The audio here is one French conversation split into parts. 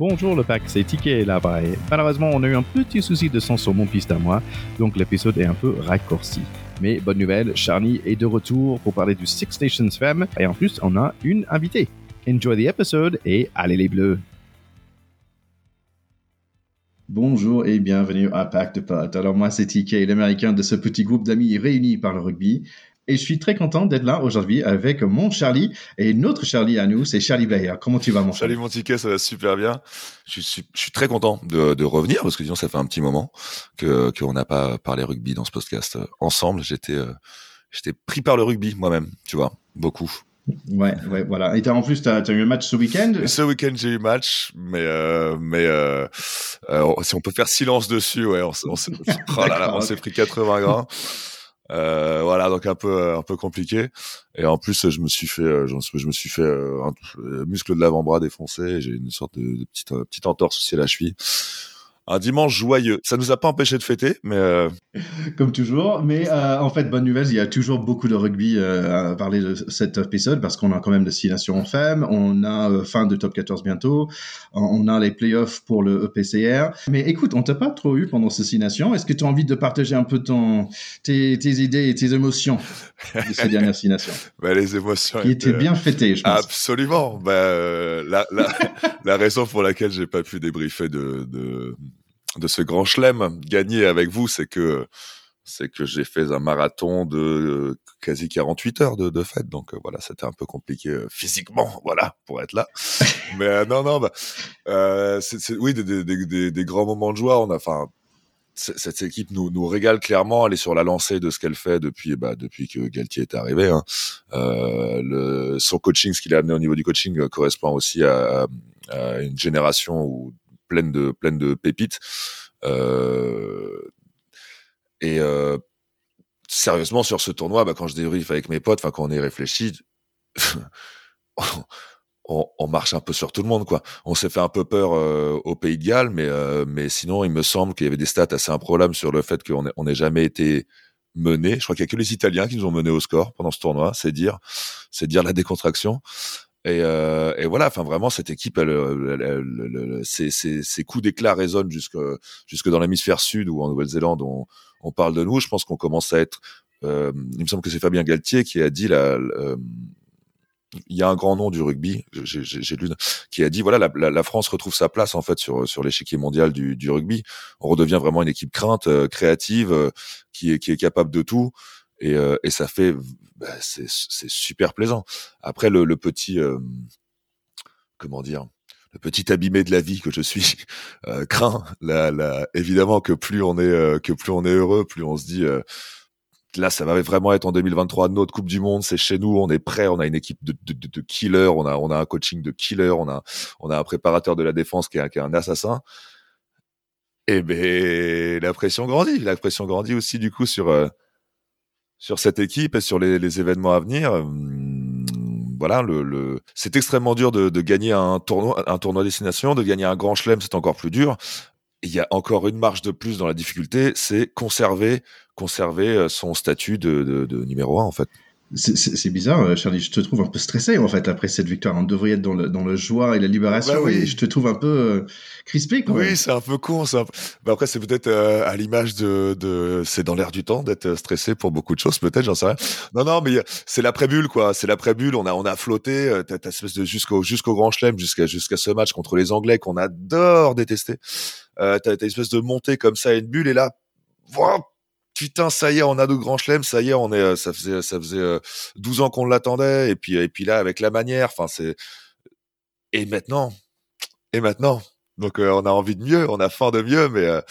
Bonjour le pack, c'est Ticket là-bas. Malheureusement, on a eu un petit souci de son sur mon piste à moi, donc l'épisode est un peu raccourci. Mais bonne nouvelle, Charlie est de retour pour parler du Six Nations Femme, et en plus, on a une invitée. Enjoy the episode et allez les bleus! Bonjour et bienvenue à Pack de Potes. Alors moi c'est TK, l'américain de ce petit groupe d'amis réunis par le rugby. Et je suis très content d'être là aujourd'hui avec mon Charlie et notre Charlie à nous, c'est Charlie Blair. Comment tu vas, mon Charlie mon ticket, ça va super bien. Je suis, je suis très content de, de, revenir parce que disons, ça fait un petit moment que qu'on n'a pas parlé rugby dans ce podcast ensemble. J'étais, euh, j'étais pris par le rugby moi-même, tu vois, beaucoup. Ouais, ouais, voilà. Et en plus, tu as, eu un match ce week-end? Ce week-end, j'ai eu match, mais euh, mais euh, euh, si on peut faire silence dessus, ouais, on, on, s'est oh pris 80 grammes. Euh, voilà, donc un peu euh, un peu compliqué. Et en plus, je me suis fait, euh, je me suis fait un muscle de l'avant-bras défoncé. J'ai une sorte de, de petite petite entorse aussi à la cheville un dimanche joyeux. Ça nous a pas empêché de fêter, mais euh... comme toujours. Mais euh, en fait, bonne nouvelle, il y a toujours beaucoup de rugby euh, à parler de cet épisode parce qu'on a quand même de six nations femmes, on a fin de top 14 bientôt, on a les playoffs pour le EPCR. Mais écoute, on t'a pas trop eu pendant ces nations. Est-ce que tu as envie de partager un peu ton tes, tes idées et tes émotions de ces dernières six nations bah, les émotions qui étaient bien fêtées, je pense. Absolument. Bah, la, la, la raison pour laquelle j'ai pas pu débriefer de, de de ce grand chelem gagné avec vous, c'est que c'est que j'ai fait un marathon de euh, quasi 48 heures de, de fête, donc euh, voilà, c'était un peu compliqué euh, physiquement, voilà, pour être là. Mais non, non, bah, oui, des, des, des, des, grands moments de joie. On a, enfin, cette équipe nous, nous régale clairement. Elle est sur la lancée de ce qu'elle fait depuis, bah, depuis que Galtier est arrivé. Hein. le, son coaching, ce qu'il a amené au niveau du coaching, correspond aussi à, à une génération où pleine de pleine de pépites. Euh, et euh, sérieusement sur ce tournoi, bah, quand je débrief avec mes potes, quand on y réfléchit, on, marche un peu sur tout le monde, quoi. On s'est fait un peu peur euh, au Pays de Galles, mais mais sinon, il me semble qu'il y avait des stats assez improbables sur le fait qu'on n'ait jamais été mené. Je crois qu'il y a que les Italiens qui nous ont mené au score pendant ce tournoi. C'est dire, c'est dire la décontraction. Et, euh, et, voilà, enfin vraiment cette équipe, elle, elle, ses, ses, ses, coups d'éclat résonnent jusque jusque dans l'hémisphère sud ou en Nouvelle-Zélande. On, on, parle de nous. Je pense qu'on commence à être. Euh, il me semble que c'est Fabien Galtier qui a dit la, euh, il y a un grand nom du rugby, j'ai lu, qui a dit voilà la, la, la, France retrouve sa place en fait sur sur l'échiquier mondial du, du, rugby. On redevient vraiment une équipe crainte, euh, créative, euh, qui est qui est capable de tout et, euh, et ça fait bah, c'est super plaisant. Après le, le petit euh, comment dire le petit abîmé de la vie que je suis euh, craint la, la, évidemment que plus on est euh, que plus on est heureux plus on se dit euh, là ça va vraiment être en 2023 notre coupe du monde c'est chez nous on est prêt on a une équipe de, de, de, killer on a on a un coaching de killer on a on a un préparateur de la défense qui est, qui est un assassin et eh ben la pression grandit la pression grandit aussi du coup sur sur cette équipe et sur les, événements à venir. Hum, voilà, le, le... c'est extrêmement dur de, de, gagner un tournoi, un tournoi destination, de gagner un grand chelem, c'est encore plus dur. Il y a encore une marge de plus dans la difficulté, c'est conserver, conserver euh, son statut de, de, de numéro un en fait. C'est bizarre, euh, Charlie. Je te trouve un peu stressé en fait après cette victoire. On devrait être dans le, dans le joie et la libération bah oui. et je te trouve un peu euh, crispé. Quand oui, c'est un peu con. Un peu... Bah après, c'est peut-être euh, à l'image de, de... c'est dans l'air du temps d'être stressé pour beaucoup de choses. Peut-être, j'en sais rien. Non, non, mais c'est l'après-bulle quoi. C'est l'après-bulle. On a on a flotté. T'as espèce de jusqu'au jusqu'au grand chelem, jusqu'à jusqu'à ce match contre les Anglais qu'on adore détester. Euh, t'as une espèce de montée comme ça, une bulle et là, voilà, putain, ça y est, on a de grands chelems, ça y est, on est, euh, ça faisait, ça faisait 12 euh, ans qu'on l'attendait, et puis, et puis là, avec la manière, enfin, c'est, et maintenant, et maintenant, donc euh, on a envie de mieux, on a faim de mieux, mais euh,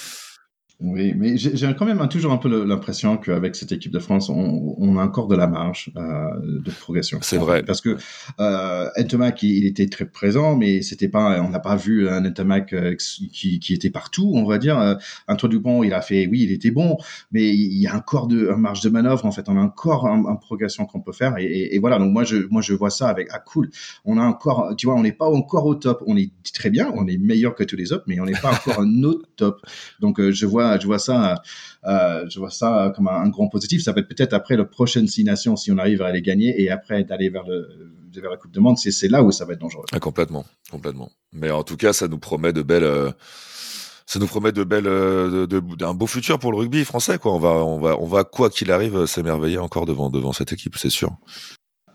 oui, mais j'ai quand même toujours un peu l'impression qu'avec cette équipe de France, on, on, a encore de la marge euh, de progression. C'est vrai. Parce que euh, Ntomac, il, il, était très présent, mais c'était pas, on n'a pas vu un Ntomac euh, qui, qui, était partout, on va dire. Euh, Antoine Dupont, il a fait, oui, il était bon, mais il y a encore de un marge de manœuvre. En fait, on a encore un, un progression qu'on peut faire. Et, et, et, voilà. Donc moi, je, moi, je vois ça avec ah cool. On a encore, tu vois, on n'est pas encore au top. On est très bien, on est meilleur que tous les autres, mais on n'est pas encore un autre top. Donc euh, je vois ça, je vois ça, euh, je vois ça comme un, grand positif. Ça va être peut-être après la prochaine Six Nations si on arrive à les gagner et après d'aller vers le vers la Coupe de Monde, c'est là où ça va être dangereux. Ah, complètement, complètement. Mais en tout cas, ça nous promet de belles. Euh, ça nous promet de belles, euh, d'un beau futur pour le rugby français, quoi. On va, on va, on va quoi qu'il arrive, s'émerveiller encore devant, devant cette équipe, c'est sûr.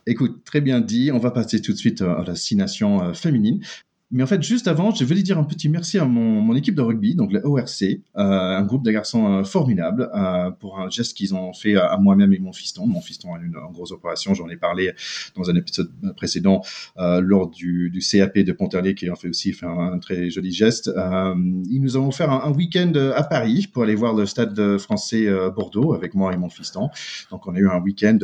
Écoute, très bien dit. On va passer tout de suite à la Six Nations féminine. Mais en fait, juste avant, je voulais dire un petit merci à mon, mon équipe de rugby, donc le ORC, euh, un groupe de garçons euh, formidables, euh, pour un geste qu'ils ont fait à, moi-même et mon fiston. Mon fiston a une, une grosse opération, j'en ai parlé dans un épisode précédent lors du, du, CAP de Pontarlier, qui a fait aussi fait un, très joli geste. Ils nous ont offert un, week-end à Paris pour aller voir le stade français Bordeaux avec moi et mon fiston. Donc on a eu un week-end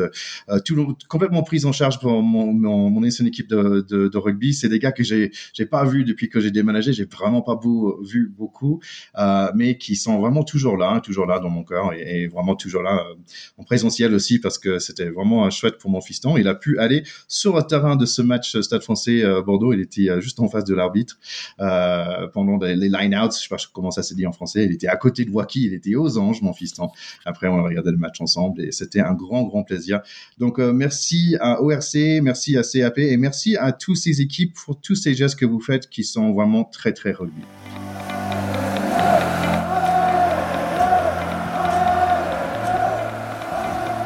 tout complètement pris en charge pour mon, mon, mon équipe de, de, de rugby. C'est des gars que j'ai pas vu depuis que j'ai déménagé, j'ai vraiment pas vu beaucoup, euh, mais qui sont vraiment toujours là, hein, toujours là dans mon cœur et, vraiment toujours là euh, en présentiel aussi parce que c'était vraiment chouette pour mon fiston. Il a pu aller sur le terrain de ce match Stade Français euh, Bordeaux. Il était juste en face de l'arbitre pendant les, line-outs. Je sais pas comment ça se dit en français. Il était à côté de Wacky, il était aux anges, mon fiston. Après, on a regardé le match ensemble et c'était un grand, grand plaisir. Donc, merci à ORC, merci à CAP et merci à tous ces équipes pour tous ces gestes que vous faites qui sont vraiment très très rugby.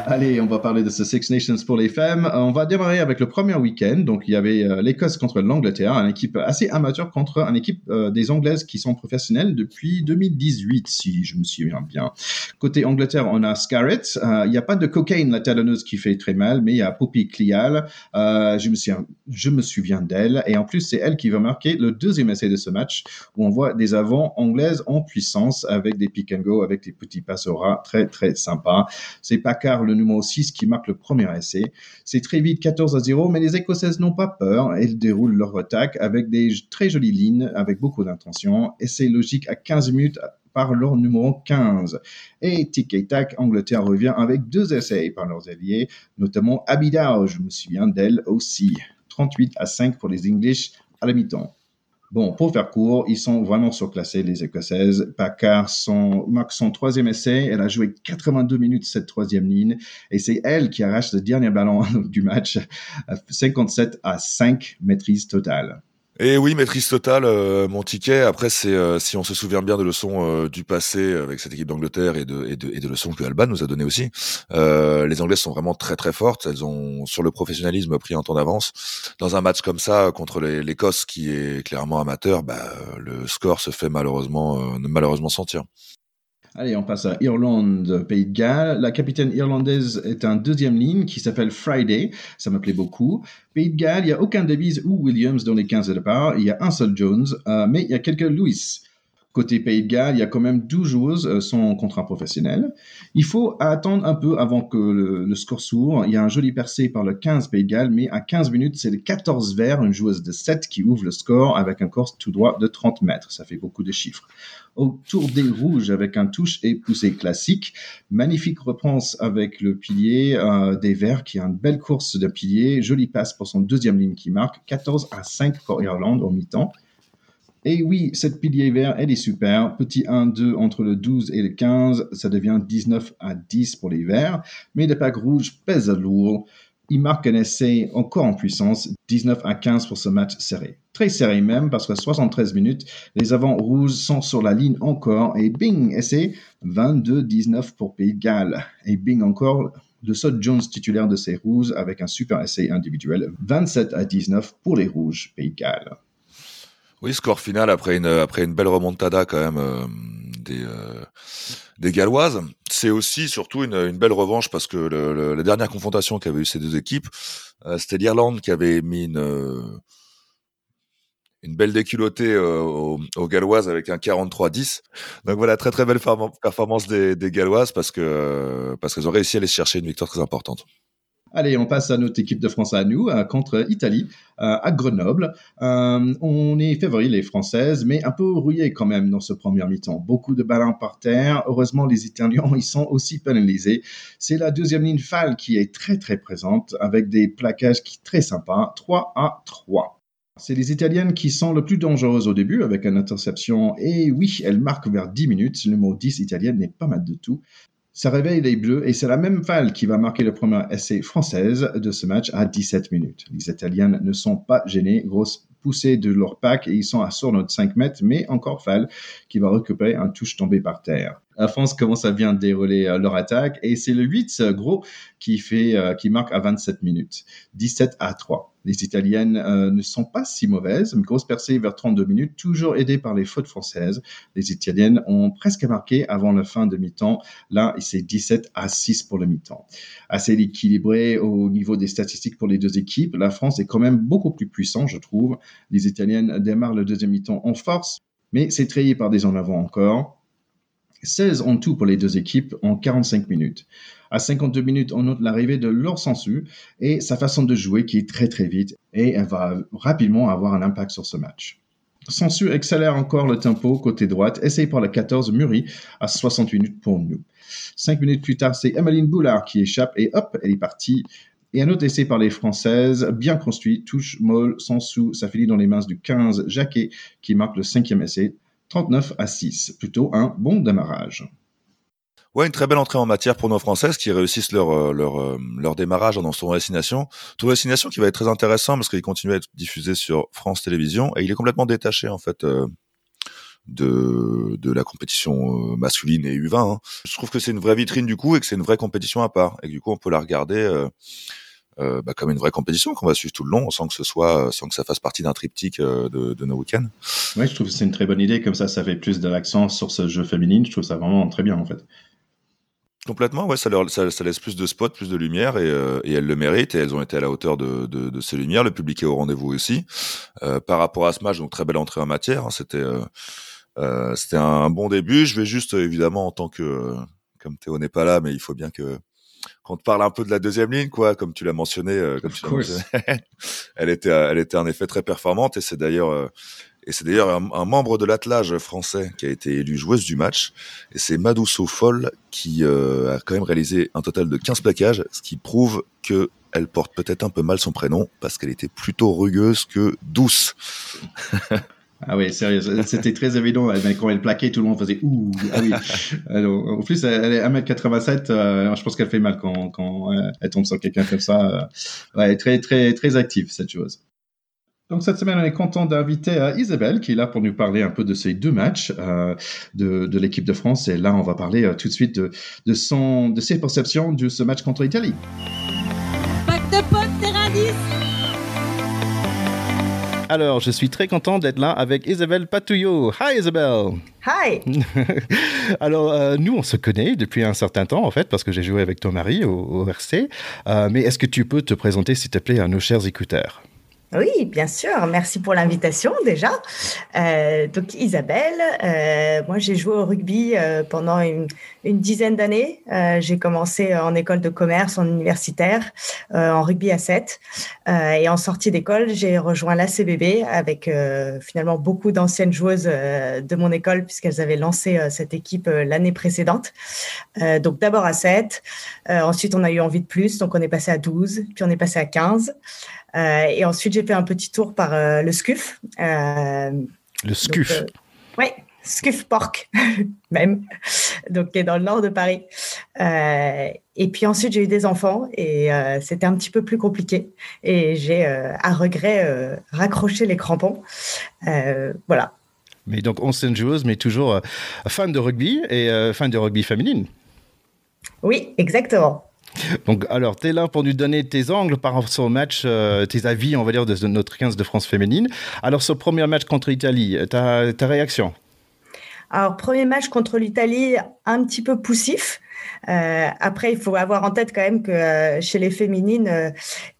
Allez, on va parler de ce Six Nations pour les femmes. On va démarrer avec le premier week-end. Donc, il y avait euh, l'Écosse contre l'Angleterre, une équipe assez amateur contre une équipe euh, des Anglaises qui sont professionnelles depuis 2018, si je me souviens bien. Côté Angleterre, on a Scarlett. Euh, il n'y a pas de cocaïne, la talonneuse, qui fait très mal, mais il y a Poppy Clial. je me souviens, souviens d'elle. Et en plus, c'est elle qui va marquer le deuxième essai de ce match, où on voit des avants anglaises en puissance avec des pick and go, avec des petits passes très, très sympas. C'est car le numéro 6 qui marque le premier essai. C'est très vite 14 à 0, mais les Écossaises n'ont pas peur. Elles déroulent leur attaque avec des très jolies lignes, avec beaucoup d'intention. Essai logique à 15 minutes par leur numéro 15. Et tic et tac, Angleterre revient avec deux essais par leurs alliés, notamment Abidal, je me souviens d'elle aussi. 38 à 5 pour les English à la mi-temps. Bon, pour faire court, ils sont vraiment surclassés, les Écossaises. Packard son, marque son troisième essai. Elle a joué 82 minutes cette troisième ligne. Et c'est elle qui arrache le dernier ballon du match. 57 à 5 maîtrise totale. Et oui, maîtrise totale, euh, mon ticket. Après, c'est euh, si on se souvient bien de leçons euh, du passé avec cette équipe d'Angleterre et de, et, de, et de leçons que Alban nous a donné aussi. les Anglaises sont vraiment très très fortes. Elles ont sur le professionnalisme pris un temps d'avance. Dans un match comme ça contre l'Écosse, qui est clairement amateur, bah, le score se fait malheureusement malheureusement sentir. Allez, on passe à Irlande, Pays de Galles. La capitaine irlandaise est un deuxième ligne qui s'appelle Friday. Ça me beaucoup. Pays de Galles, il n'y a aucun Davies ou Williams dans les 15 de départ. Il y a un seul Jones, euh, mais il y a quelques Lewis. Côté Pays de Galles, il y a quand même 12 joueuses euh, sans contrat professionnel. Il faut attendre un peu avant que le, score s'ouvre. Il y a un joli percé par le 15 Pays de Galles, mais à 15 minutes, c'est le 14 vert, une joueuse de 7 qui ouvre le score avec un course tout droit de 30 mètres. Ça fait beaucoup de chiffres autour des rouges avec un touche et poussé classique. Magnifique réponse avec le pilier euh, des verts qui a une belle course de pilier. Jolie passe pour son deuxième ligne qui marque 14 à 5 pour Irlande au mi-temps. Et oui, cette pilier vert, elle est super. Petit 1-2 entre le 12 et le 15, ça devient 19 à 10 pour les verts. Mais le pack rouge pèse lourd. Il marque un essai encore en puissance, 19 à 15 pour ce match serré. Très serré même, parce que 73 minutes, les avants rouges sont sur la ligne encore, et bing, essai, 22-19 pour Pays de Galles. Et bing encore, de Sod Jones titulaire de ces rouges avec un super essai individuel, 27 à 19 pour les rouges, Pays de Galles. Oui, score final après une, après une belle remontada quand même euh, des, euh, des Galloises. C'est aussi surtout une, belle revanche parce que la dernière confrontation qu'avaient eu ces deux équipes, euh, c'était l'Irlande qui avait mis une, une belle déculottée aux, Galloises avec un 43-10. Donc voilà, très très belle performance des, des Galloises parce parce qu'elles ont réussi à aller chercher une victoire très importante. Allez, on passe à notre équipe de France à nous, euh, contre Italie, euh, à Grenoble. Euh, on est favori, les Françaises, mais un peu rouillé quand même dans ce premier mi-temps. Beaucoup de ballons par terre. Heureusement, les Italiens, ils sont aussi pénalisés. C'est la deuxième ligne FAL qui est très, très présente, avec des plaquages qui très sympas. 3 à 3. C'est les Italiennes qui sont le plus dangereuses au début avec une interception. Et oui, elles marquent vers 10 minutes. Le numéro 10 italienne n'est pas mal de tout. Ça réveille les Bleus et c'est la même Val qui va marquer le premier essai française de ce match à 17 minutes. Les Italiennes ne sont pas gênées, grosse poussée de leur pack et ils sont à sur notre 5 mètres, mais encore Val qui va récupérer un touche tombé par terre. La France commence à bien dérouler euh, leur attaque et c'est le 8 euh, gros qui fait euh, qui marque à 27 minutes, 17 à 3. Les Italiennes euh, ne sont pas si mauvaises. Une grosse percée vers 32 minutes, toujours aidée par les fautes françaises. Les Italiennes ont presque marqué avant la fin de mi-temps. Là, c'est 17 à 6 pour le mi-temps. Assez équilibré au niveau des statistiques pour les deux équipes. La France est quand même beaucoup plus puissante, je trouve. Les Italiennes démarrent le deuxième mi-temps en force, mais c'est trahi par des en avant encore. 16 en tout pour les deux équipes en 45 minutes. À 52 minutes, on note l'arrivée de Laure Sansu et sa façon de jouer qui est très très vite et elle va rapidement avoir un impact sur ce match. Sansu accélère encore le tempo côté droite, essaye par la 14 Muri à 68 minutes pour nous. Cinq minutes plus tard, c'est Emmeline Boulard qui échappe et hop, elle est partie. Et un autre essai par les Françaises, bien construit, touche molle, Sansu, ça finit dans les mains du 15 Jacquet qui marque le cinquième essai, 39 à 6. Plutôt un bon démarrage. Ouais, une très belle entrée en matière pour nos Françaises qui réussissent leur euh, leur euh, leur démarrage dans son destination. Tour destination qui va être très intéressant parce qu'il continue à être diffusé sur France Télévisions et il est complètement détaché en fait euh, de de la compétition masculine et U20. Hein. Je trouve que c'est une vraie vitrine du coup et que c'est une vraie compétition à part et du coup on peut la regarder. Bah, comme une vraie compétition qu'on va suivre tout le long sans que ce soit sans que ça fasse partie d'un triptyque de, de, nos week-ends. Ouais, je trouve que c'est une très bonne idée comme ça ça fait plus de l'accent sur ce jeu féminin je trouve ça vraiment très bien en fait. Complètement, ouais, ça, leur, ça, ça, laisse plus de spots, plus de lumière, et, euh, et, elles le méritent, et elles ont été à la hauteur de, de, de ces lumières. Le public est au rendez-vous aussi. Euh, par rapport à ce match, donc très belle entrée en matière. Hein, c'était euh, euh, c'était un bon début. Je vais juste, évidemment, en tant que, comme Théo n'est pas là, mais il faut bien que qu'on te parle un peu de la deuxième ligne, quoi, comme tu l'as mentionné, euh, comme tu mentionné. elle était, elle était en effet très performante, et c'est d'ailleurs et c'est d'ailleurs un, membre de l'attelage français qui a été élu joueuse du match. Et c'est Madousso Foll qui euh, a quand même réalisé un total de 15 plaquages, ce qui prouve que elle porte peut-être un peu mal son prénom parce qu'elle était plutôt rugueuse que douce. Ah oui, sérieux, c'était très évident. Quand elle plaquait, tout le monde faisait ouh. Ah oui. Alors, en plus, elle est 1m87. Euh, je pense qu'elle fait mal quand, quand euh, elle tombe sur quelqu'un comme ça. Ouais, très, très, très active, cette chose. Donc cette semaine, on est content d'inviter euh, Isabelle qui est là pour nous parler un peu de ces deux matchs euh, de, de l'équipe de France. Et là, on va parler euh, tout de suite de, de, son, de ses perceptions de ce match contre l'Italie. Alors, je suis très content d'être là avec Isabelle Patouillot. Hi Isabelle. Hi. Alors, euh, nous, on se connaît depuis un certain temps, en fait, parce que j'ai joué avec ton mari au, au RC. Euh, mais est-ce que tu peux te présenter, s'il te plaît, à nos chers écouteurs? Oui, bien sûr. Merci pour l'invitation déjà. Euh, donc Isabelle, euh, moi j'ai joué au rugby euh, pendant une, une dizaine d'années. J'ai commencé en école de commerce, en universitaire, en rugby à 7. Euh, et en sortie d'école, j'ai rejoint la CBB avec finalement beaucoup d'anciennes joueuses de mon école puisqu'elles avaient lancé cette équipe l'année précédente. donc d'abord à 7. ensuite, on a eu envie de plus. Donc on est passé à 12, puis on est passé à 15. Euh, et ensuite, j'ai fait un petit tour par euh, le SCUF. Euh, le SCUF Oui, Scuf Porc, même, donc qui est dans le nord de Paris. Et puis ensuite, j'ai eu des enfants et c'était un petit peu plus compliqué. Et j'ai, à regret, raccroché les crampons. voilà. Mais donc, ancienne joueuse, mais toujours fan de rugby et fan de rugby féminine. Oui, exactement. Donc, alors, tu es là pour nous donner tes angles par rapport au match, euh, tes avis, on va dire, de notre 15 de France féminine. Alors, ce premier match contre l'Italie, ta, ta réaction? Alors, premier match contre l'Italie, un petit peu poussif. Euh, après, il faut avoir en tête quand même que euh, chez les féminines,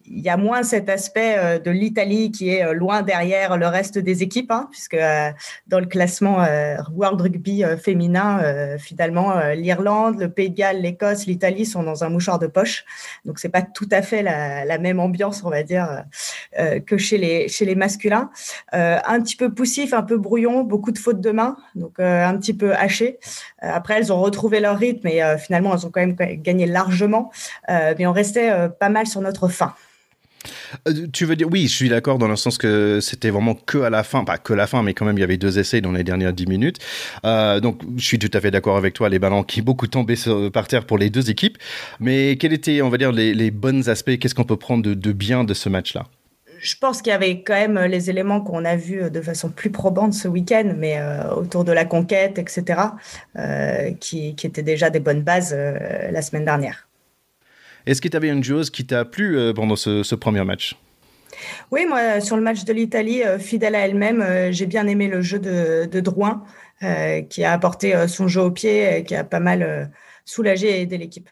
il y a moins cet aspect euh, de l'Italie qui est euh, loin derrière le reste des équipes, hein, puisque euh, dans le classement World Rugby féminin, finalement, l'Irlande, le Pays de Galles, l'Écosse, l'Italie sont dans un mouchoir de poche. Donc, c'est pas tout à fait la, même ambiance, on va dire, que chez les, chez les masculins. un petit peu poussif, un peu brouillon, beaucoup de fautes de main, donc un petit peu haché. après, elles ont retrouvé leur rythme et finalement, elles ont quand même gagné largement, mais on restait pas mal sur notre fin. Euh, tu veux dire, oui, je suis d'accord dans le sens que c'était vraiment que à la fin, pas que la fin, mais quand même, il y avait deux essais dans les dernières dix minutes. Euh, donc, je suis tout à fait d'accord avec toi, les ballons qui beaucoup tombé par terre pour les deux équipes. Mais quels étaient, on va dire, les, bons aspects? Qu'est-ce qu'on peut prendre de, bien de ce match-là? Je pense qu'il y avait quand même les éléments qu'on a vus de façon plus probante ce week-end, mais euh, autour de la conquête, etc., qui, étaient déjà des bonnes bases la semaine dernière. Est-ce que tu avais une joueuse qui t'a plu pendant ce, premier match? Oui, moi, sur le match de l'Italie, fidèle à elle-même, j'ai bien aimé le jeu de, de Drouin, qui a apporté son jeu au pied, qui a pas mal soulagé et aidé l'équipe.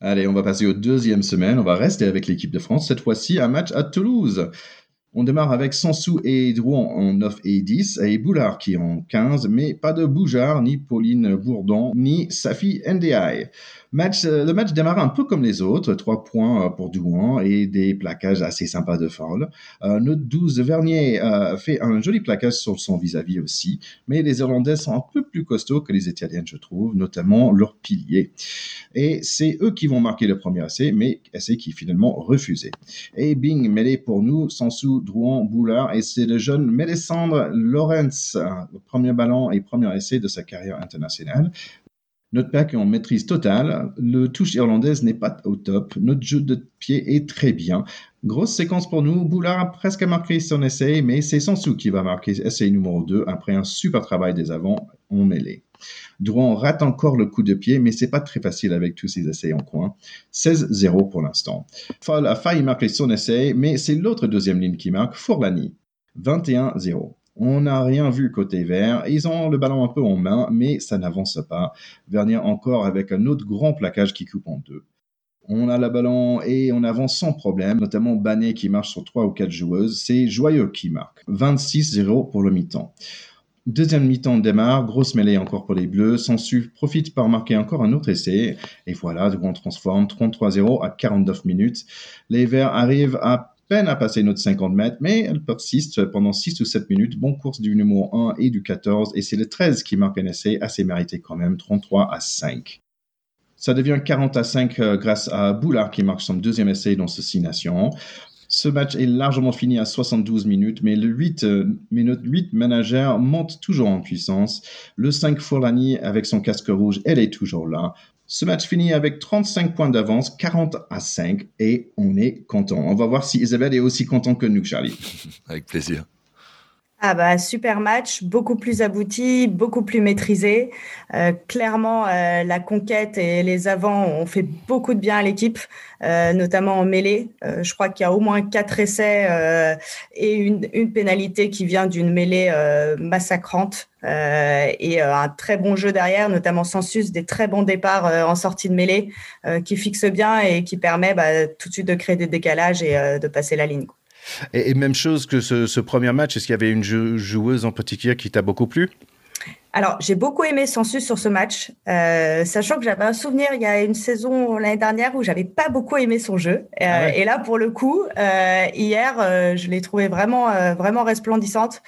Allez, on va passer aux deuxième semaine. On va rester avec l'équipe de France. Cette fois-ci, un match à Toulouse. On démarre avec Sansou et Drouan en 9 et 10 et Boulard qui en 15, mais pas de Boujard, ni Pauline Bourdon, ni Safi NDI. Match, euh, le match démarre un peu comme les autres, trois points euh, pour Douan et des plaquages assez sympas de. Euh, notre 12 Vernier euh, fait un joli plaquage sur son vis-à-vis aussi, mais les Irlandais sont un peu plus costauds que les Italiens, je trouve, notamment leur pilier. Et c'est eux qui vont marquer le premier essai, mais essai qui finalement refusé. Et bing, mêlé pour nous, Sansou, Drouan, Boulard, et c'est le jeune Mélissandre Lorenz, le premier ballon et premier essai de sa carrière internationale. Notre pack est en maîtrise totale. Le touche irlandaise n'est pas au top. Notre jeu de pied est très bien. Grosse séquence pour nous. Boulard a presque marqué son essai, mais c'est Sansou qui va marquer essai numéro 2 après un super travail des avants en mêlée. Drouan rate encore le coup de pied, mais c'est pas très facile avec tous ces essais en coin. 16-0 pour l'instant. Fall a failli marquer son essai, mais c'est l'autre deuxième ligne qui marque, Forlani. 21-0. On n'a rien vu côté vert. Ils ont le ballon un peu en main, mais ça n'avance pas. Vernier encore avec un autre grand plaquage qui coupe en deux. On a le ballon et on avance sans problème, notamment Banet qui marche sur trois ou quatre joueuses. C'est Joyeux qui marque. 26-0 pour le mi-temps. Deuxième mi-temps démarre, grosse mêlée encore pour les Bleus. Sansu profite par marquer encore un autre essai. Et voilà, on transforme 33-0 à 49 minutes. Les Verts arrivent à peine à passer notre 50 mètres, mais elle persiste pendant 6 ou 7 minutes. Bon course du numéro 1 et du 14, et c'est le 13 qui marque un essai assez mérité quand même, 33 à 5. Ça devient 40 à 5 euh, grâce à Boulard qui marque son deuxième essai dans ce 6 nations. Ce match est largement fini à 72 minutes, mais le 8 euh, minutes 8 manager monte toujours en puissance. Le 5 Forlani avec son casque rouge, elle est toujours là. Ce match finit avec 35 points d'avance, 40 à 5, et on est content. On va voir si Isabelle est aussi content que nous, Charlie. Avec plaisir. Ah bah super match, beaucoup plus abouti, beaucoup plus maîtrisé. Euh, clairement, euh, la conquête et les avants ont fait beaucoup de bien à l'équipe, euh, notamment en mêlée. je crois qu'il y a au moins quatre essais et une, une, pénalité qui vient d'une mêlée massacrante et un très bon jeu derrière, notamment Sensus, des très bons départs en sortie de mêlée qui fixent bien et qui permet bah, tout de suite de créer des décalages et de passer la ligne. Et, même chose que ce, premier match, est-ce qu'il y avait une joueuse en particulier qui t'a beaucoup plu? Alors, j'ai beaucoup aimé Sensus sur ce match, euh, sachant que j'avais un souvenir il y a une saison l'année dernière où j'avais pas beaucoup aimé son jeu. Euh, ah et là, pour le coup, euh, hier, je l'ai trouvé vraiment, vraiment resplendissante.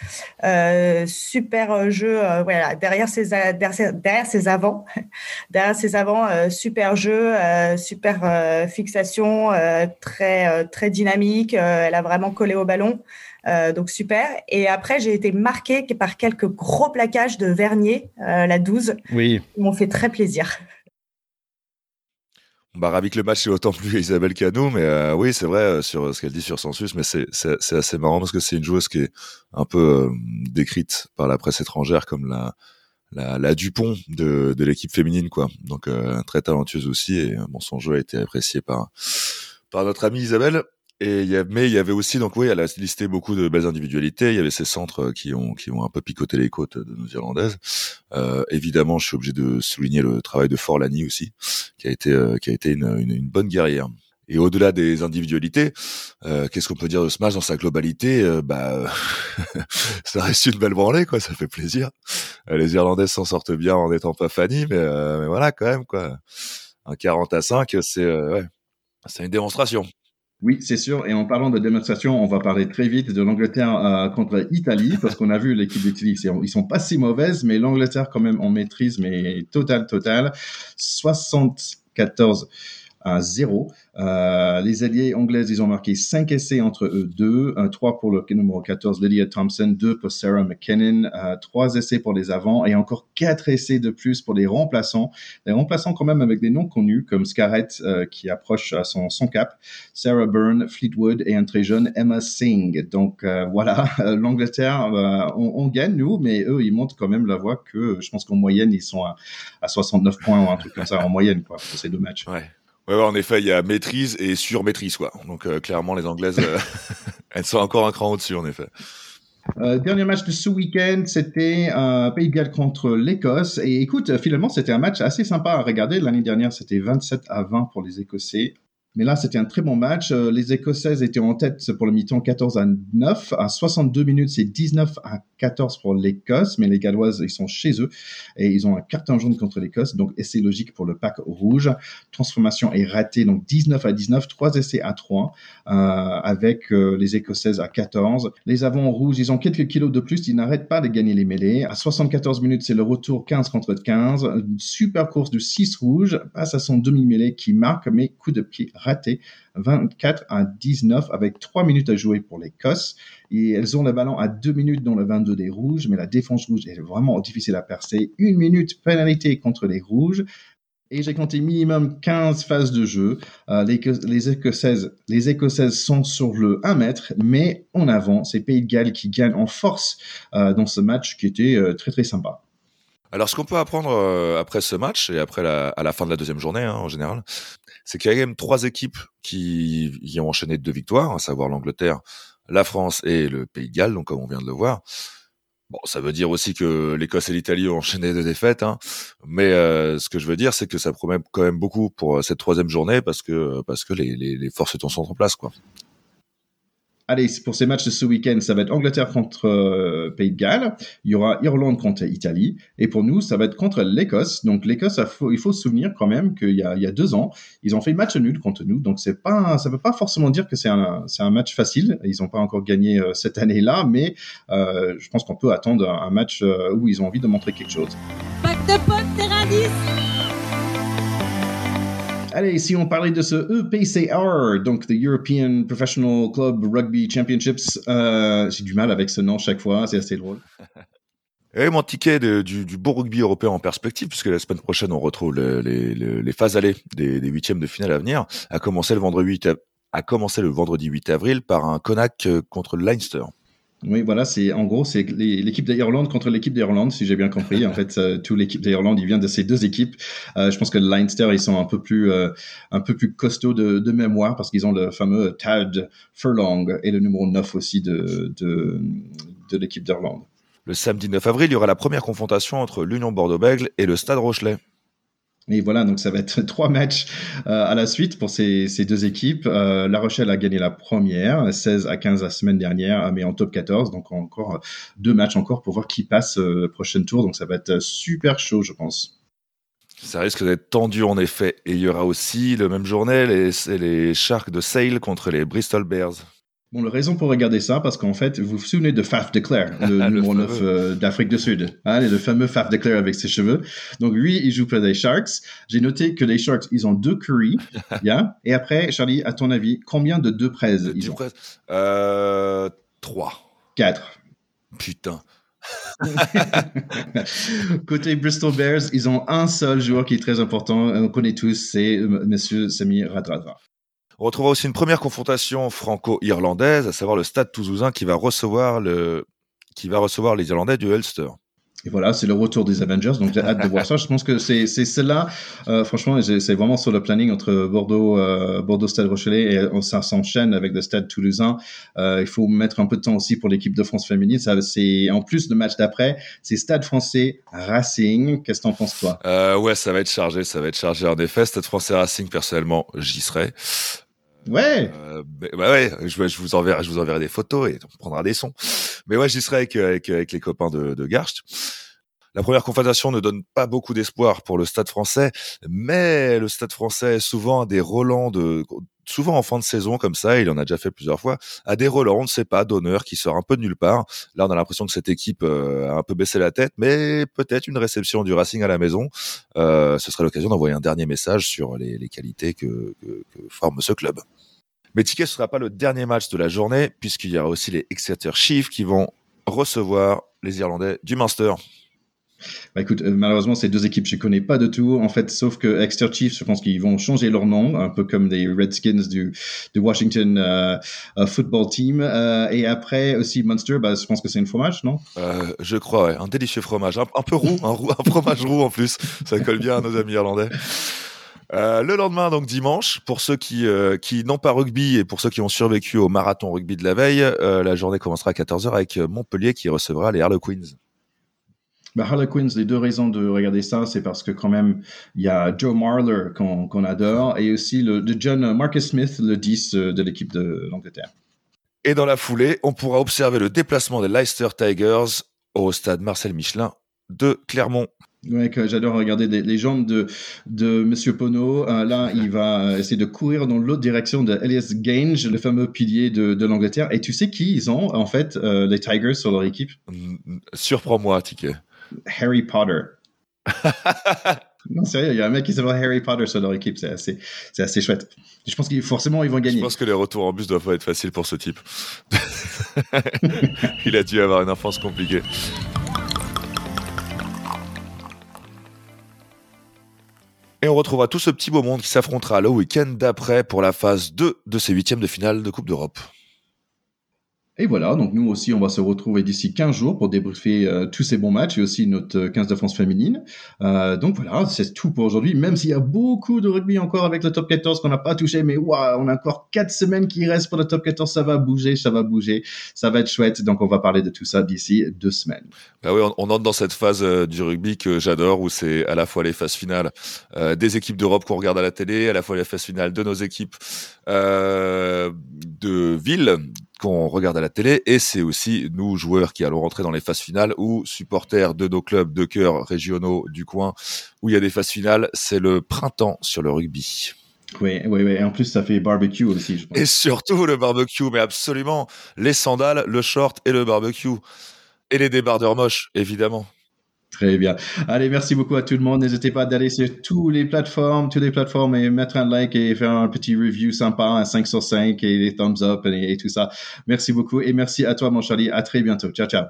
super jeu, voilà, derrière ses, derrière, derrière ses avants, derrière ses avants, super jeu, super fixation, très, très dynamique. elle a vraiment collé au ballon. Euh, donc super. Et après, j'ai été marquée par quelques gros plaquages de Vernier, euh, la 12, oui. qui m'ont fait très plaisir. Bah, ravi que le match est autant plus Isabelle qu'à nous, mais euh, oui, c'est vrai sur ce qu'elle dit sur Sensus, mais c'est assez marrant parce que c'est une joueuse qui est un peu décrite par la presse étrangère comme la, la, la Dupont de, de l'équipe féminine, quoi. Donc très talentueuse aussi, et bon, son jeu a été apprécié par par notre amie Isabelle. Mais il y avait aussi donc oui, elle a listé beaucoup de belles individualités. Il y avait ces centres qui ont qui ont un peu picoté les côtes de nos Irlandaises. Euh, évidemment, je suis obligé de souligner le travail de Forlani aussi, qui a été euh, une, bonne guerrière. Et au-delà des individualités, euh, qu'est-ce qu'on peut dire de ce match dans sa globalité euh, Bah, ça reste une belle branlée, quoi. Ça fait plaisir. Euh, les Irlandaises s'en sortent bien en n'étant pas Fanny, mais, voilà, quand même, quoi. Un 40 à 5, c'est ouais, c'est une démonstration. Oui, c'est sûr. Et en parlant de démonstration, on va parler très vite de l'Angleterre euh, contre l'Italie, parce qu'on a vu l'équipe d'Italie, ils sont pas si mauvaises, mais l'Angleterre quand même en maîtrise, mais total, total. 74 à 0. Euh, les alliés anglaises, ils ont marqué 5 essais entre eux deux, 3 pour le numéro 14 Lydia Thompson, 2 pour Sarah McKinnon, 3 essais pour les avants et encore 4 essais de plus pour les remplaçants. Les remplaçants quand même avec des noms connus comme Scarlett qui approche son, son cap, Sarah Byrne, Fleetwood et un très jeune Emma Singh. Donc voilà, l'Angleterre, on, on, gagne nous, mais eux, ils montrent quand même la voie que je pense qu'en moyenne, ils sont à, à 69 points ou un truc comme ça en moyenne quoi, pour ces deux matchs. Ouais. Ouais, en effet, il y a maîtrise et sur-maîtrise, quoi. Donc, euh, clairement, les Anglaises, euh, elles sont encore un cran au-dessus, en effet. Euh, dernier match de ce week-end, c'était un Pays de Galles contre l'Écosse. Et écoute, finalement, c'était un match assez sympa à regarder. L'année dernière, c'était 27 à 20 pour les Écossais. Mais là, c'était un très bon match. Euh, les Écossaises étaient en tête pour le mi-temps 14 à 9. À 62 minutes, c'est 19 à 14 pour l'Écosse. Mais les Galloises, ils sont chez eux et ils ont un carton jaune contre l'Écosse. Donc, essai logique pour le pack rouge. Transformation est ratée. Donc, 19 à 19, 3 essais à 3 euh, avec euh, les Écossaises à 14. Les avants rouges, ils ont quelques kilos de plus. Ils n'arrêtent pas de gagner les mêlées. À 74 minutes, c'est le retour 15 contre 15. Une super course de 6 rouges. Passe à son demi-mêlée qui marque, mais coup de pied raté 24 à 19 avec 3 minutes à jouer pour l'Écosse. Et elles ont le ballon à 2 minutes dans le 22 des rouges, mais la défense rouge est vraiment difficile à percer. Une minute pénalité contre les rouges. Et j'ai compté minimum 15 phases de jeu. Euh, les, les, Écossaises, les Écossaises sont sur le 1 mètre, mais en avant, c'est Pays de Galles qui gagne en force euh, dans ce match qui était euh, très très sympa. Alors, ce qu'on peut apprendre euh, après ce match et après la, à la fin de la deuxième journée, hein, en général, c'est qu'il y a quand même trois équipes qui y ont enchaîné deux victoires, à savoir l'Angleterre, la France et le Pays de Galles, donc comme on vient de le voir. Bon, ça veut dire aussi que l'Écosse et l'Italie ont enchaîné deux défaites, hein. mais euh, ce que je veux dire, c'est que ça promet quand même beaucoup pour euh, cette troisième journée parce que parce que les, les, les forces sont en place, quoi. Allez, pour ces matchs de ce week-end, ça va être Angleterre contre euh, Pays de Galles. Il y aura Irlande contre Italie. Et pour nous, ça va être contre l'Écosse. Donc l'Écosse, il faut se souvenir quand même qu'il y, a, deux ans, ils ont fait match nul contre nous. Donc c'est pas, ça veut pas forcément dire que c'est un, match facile. Ils n'ont pas encore gagné euh, cette année-là, mais euh, je pense qu'on peut attendre un, match où ils ont envie de montrer quelque chose. Allez, si on parlait de ce EPCR, donc the European Professional Club Rugby Championships, euh, j'ai du mal avec ce nom chaque fois, c'est assez drôle. Et mon ticket du, beau rugby européen en perspective, puisque la semaine prochaine on retrouve les, phases allées des, huitièmes de finale à venir, a commencé le vendredi 8, a commencé le vendredi 8 avril par un Connacht euh, contre Leinster. Oui, voilà, c'est en gros c'est l'équipe d'Irlande contre l'équipe d'Irlande, si j'ai bien compris. en fait, euh, toute l'équipe d'Irlande, il vient de ces deux équipes. Euh, je pense que Leinster, ils sont un peu plus euh, un peu plus costauds de, mémoire parce qu'ils ont le fameux Tad Furlong et le numéro 9 aussi de de, de l'équipe d'Irlande. Le samedi 9 avril, il y aura la première confrontation entre l'Union Bordeaux-Bègles et le Stade Rochelet. Et voilà, donc ça va être trois matchs euh, à la suite pour ces, deux équipes. Euh, la Rochelle a gagné la première, 16 à 15 la semaine dernière, mais en top 14. Donc encore deux matchs encore pour voir qui passe euh, le prochain tour. Donc ça va être super chaud, je pense. Ça risque d'être tendu en effet. Et il y aura aussi le même journée les, les Sharks de Sale contre les Bristol Bears. Bon, la raison pour regarder ça, parce qu'en fait, vous vous souvenez de Faf de Clare, le, numéro 9 euh, d'Afrique du Sud. Hein, le fameux Faf de Clare avec ses cheveux. Donc, lui, il joue pour les Sharks. J'ai noté que les Sharks, ils ont deux curry. yeah. Et après, Charlie, à ton avis, combien de deux près ils ont? euh, Trois. Quatre. Putain. Côté Bristol Bears, ils ont un seul joueur qui est très important. On connaît tous, c'est euh, Monsieur Sami Radradra. On retrouvera aussi une première confrontation franco-irlandaise, à savoir le Stade Toulousain qui va recevoir le qui va recevoir les Irlandais du Ulster. Et voilà, c'est le retour des Avengers, donc j'ai hâte de voir ça. Je pense que c'est c'est cela, euh, franchement, c'est vraiment sur le planning entre Bordeaux, euh, Bordeaux, Stade Rochelet et ça s'enchaîne avec le Stade Toulousain. Euh, il faut mettre un peu de temps aussi pour l'équipe de France féminine. Ça, c'est en plus le match d'après, c'est Stade Français Racing. Qu'est-ce que t'en penses toi? Euh, Ouais, ça va être chargé, ça va être chargé en effet. Stade Français Racing, personnellement, j'y serai. Ouais. Euh, bah ouais, je, vous enverrai, je vous enverrai des photos et on prendra des sons. Mais ouais, j'y serai avec, avec, avec les copains de, de Garst. La première confrontation ne donne pas beaucoup d'espoir pour le Stade français, mais le Stade français est souvent des relents de souvent en fin de saison comme ça, il en a déjà fait plusieurs fois, à des relents, on ne sait pas, d'honneur qui sort un peu de nulle part. Là, on a l'impression que cette équipe euh, a un peu baissé la tête, mais peut-être une réception du Racing à la maison. Euh, ce serait l'occasion d'envoyer un dernier message sur les, qualités que, forme ce club. Mais Ticket, ce sera pas le dernier match de la journée, puisqu'il y aura aussi les Exeter Chiefs qui vont recevoir les Irlandais du Munster. Bah écoute, euh, malheureusement, ces deux équipes, je connais pas de tout. En fait, sauf que Exeter Chiefs, je pense qu'ils vont changer leur nom, un peu comme les Redskins du, Washington euh, uh, Football Team. Euh, et après aussi Munster, bah, je pense que c'est un fromage, non? Euh, Je crois, un délicieux fromage, un, peu roux, un, roux, fromage roux en plus. Ça colle bien à nos amis irlandais. Euh, le lendemain, donc dimanche, pour ceux qui, euh, n'ont pas rugby et pour ceux qui ont survécu au marathon rugby de la veille, euh, la journée commencera à 14h avec Montpellier qui recevra les Harlequins. Bah, Harlequins, les deux raisons de regarder ça, c'est parce que quand même, il y a Joe Marler qu'on qu adore et aussi le, John Marcus Smith, le 10 de l'équipe de l'Angleterre. Et dans la foulée, on pourra observer le déplacement des Leicester Tigers au stade Marcel Michelin de Clermont. Ouais, que j'adore regarder les jambes de, de Monsieur Pono. Euh, là, il va essayer de courir dans l'autre direction de Elias Gange, le fameux pilier de, de l'Angleterre. Et tu sais qui ils ont, en fait, euh, les Tigers sur leur équipe? Surprends-moi, Ticket. Harry Potter. non, sérieux, il y a un mec qui s'appelle Harry Potter sur leur équipe. C'est assez, c'est assez chouette. Je pense qu'ils forcément ils vont gagner. Je pense que les retours en bus doivent pas être faciles pour ce type. il a dû avoir une enfance compliquée. Et on retrouvera tout ce petit beau monde qui s'affrontera le week-end d'après pour la phase 2 de ces huitièmes de finale de Coupe d'Europe. Et voilà, donc nous aussi, on va se retrouver d'ici 15 jours pour débriefer euh, tous ces bons matchs et aussi notre 15 de France féminine. Euh, donc voilà, c'est tout pour aujourd'hui, même s'il y a beaucoup de rugby encore avec le top 14 qu'on n'a pas touché, mais waouh, on a encore 4 semaines qui restent pour le top 14, ça va bouger, ça va bouger, ça va être chouette, donc on va parler de tout ça d'ici deux semaines. Bah oui, on, entre dans cette phase euh, du rugby que j'adore, où c'est à la fois les phases finales euh, des équipes d'Europe qu'on regarde à la télé, à la fois les phases finales de nos équipes euh, de ville qu'on regarde à la télé et c'est aussi nous joueurs qui allons rentrer dans les phases finales ou supporters de nos clubs de cœur régionaux du coin où il y a des phases finales, c'est le printemps sur le rugby. Oui, oui, oui. Et en plus, ça fait barbecue aussi, je pense. Et surtout le barbecue, mais absolument. Les sandales, le short et le barbecue. Et les débardeurs moches, évidemment. Très bien. Allez, merci beaucoup à tout le monde. N'hésitez pas d'aller sur toutes les plateformes, toutes les plateformes et mettre un like et faire un petit review sympa, un 5 sur 5 et des thumbs up et, et tout ça. Merci beaucoup et merci à toi, mon Charlie. À très bientôt. Ciao, ciao.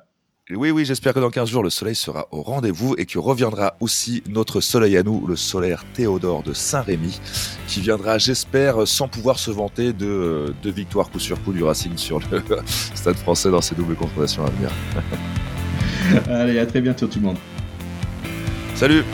Oui, oui, j'espère que dans 15 jours, le soleil sera au rendez-vous et que reviendra aussi notre soleil à nous, le solaire Théodore de Saint-Rémy, qui viendra, j'espère, sans pouvoir se vanter de, de victoire coup sur coup du Racing sur le stade français dans ses doubles confrontations à venir. Allez, à très bientôt tout le monde. Salut.